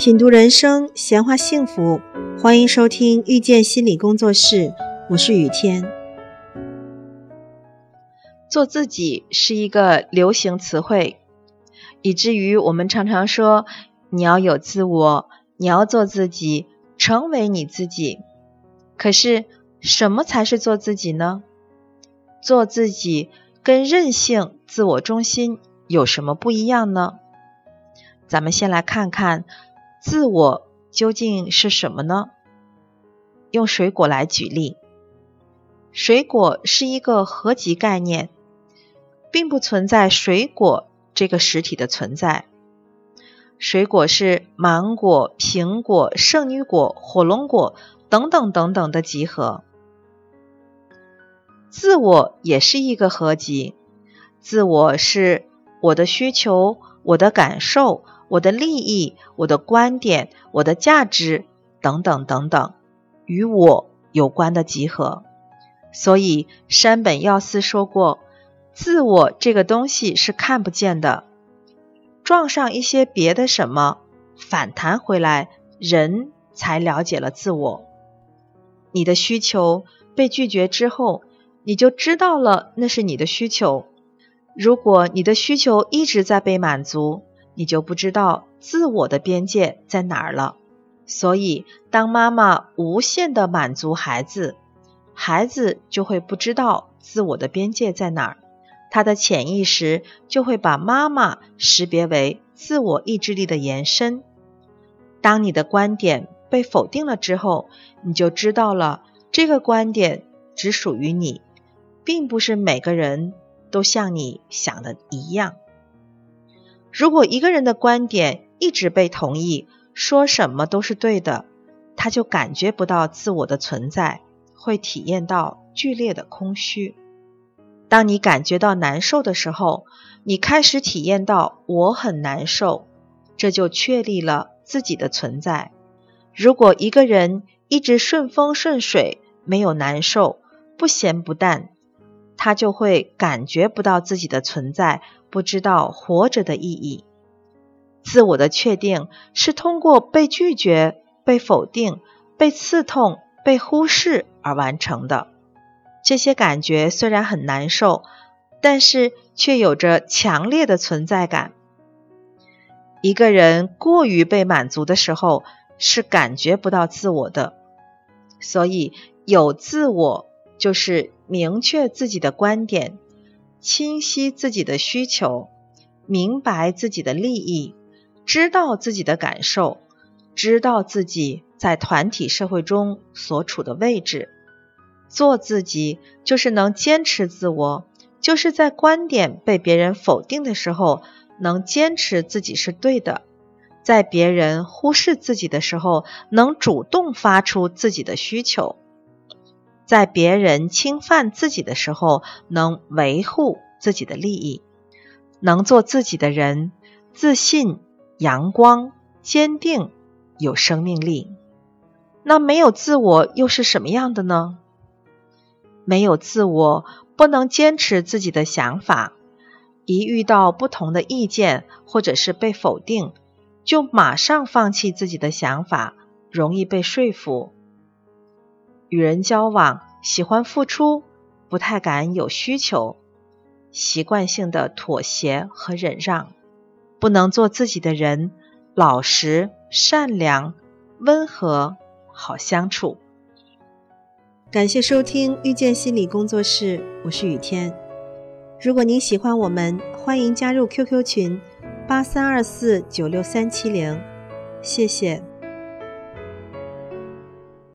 品读人生，闲话幸福，欢迎收听遇见心理工作室，我是雨天。做自己是一个流行词汇，以至于我们常常说你要有自我，你要做自己，成为你自己。可是，什么才是做自己呢？做自己跟任性、自我中心有什么不一样呢？咱们先来看看。自我究竟是什么呢？用水果来举例，水果是一个合集概念，并不存在水果这个实体的存在。水果是芒果、苹果、圣女果、火龙果等等等等的集合。自我也是一个合集，自我是我的需求，我的感受。我的利益、我的观点、我的价值等等等等，与我有关的集合。所以山本耀司说过：“自我这个东西是看不见的，撞上一些别的什么，反弹回来，人才了解了自我。你的需求被拒绝之后，你就知道了那是你的需求。如果你的需求一直在被满足。”你就不知道自我的边界在哪儿了。所以，当妈妈无限的满足孩子，孩子就会不知道自我的边界在哪儿，他的潜意识就会把妈妈识别为自我意志力的延伸。当你的观点被否定了之后，你就知道了这个观点只属于你，并不是每个人都像你想的一样。如果一个人的观点一直被同意，说什么都是对的，他就感觉不到自我的存在，会体验到剧烈的空虚。当你感觉到难受的时候，你开始体验到我很难受，这就确立了自己的存在。如果一个人一直顺风顺水，没有难受，不咸不淡，他就会感觉不到自己的存在。不知道活着的意义，自我的确定是通过被拒绝、被否定、被刺痛、被忽视而完成的。这些感觉虽然很难受，但是却有着强烈的存在感。一个人过于被满足的时候，是感觉不到自我的。所以，有自我就是明确自己的观点。清晰自己的需求，明白自己的利益，知道自己的感受，知道自己在团体社会中所处的位置。做自己就是能坚持自我，就是在观点被别人否定的时候，能坚持自己是对的；在别人忽视自己的时候，能主动发出自己的需求。在别人侵犯自己的时候，能维护自己的利益，能做自己的人，自信、阳光、坚定、有生命力。那没有自我又是什么样的呢？没有自我，不能坚持自己的想法，一遇到不同的意见或者是被否定，就马上放弃自己的想法，容易被说服。与人交往，喜欢付出，不太敢有需求，习惯性的妥协和忍让，不能做自己的人，老实、善良、温和、好相处。感谢收听遇见心理工作室，我是雨天。如果您喜欢我们，欢迎加入 QQ 群八三二四九六三七零，谢谢。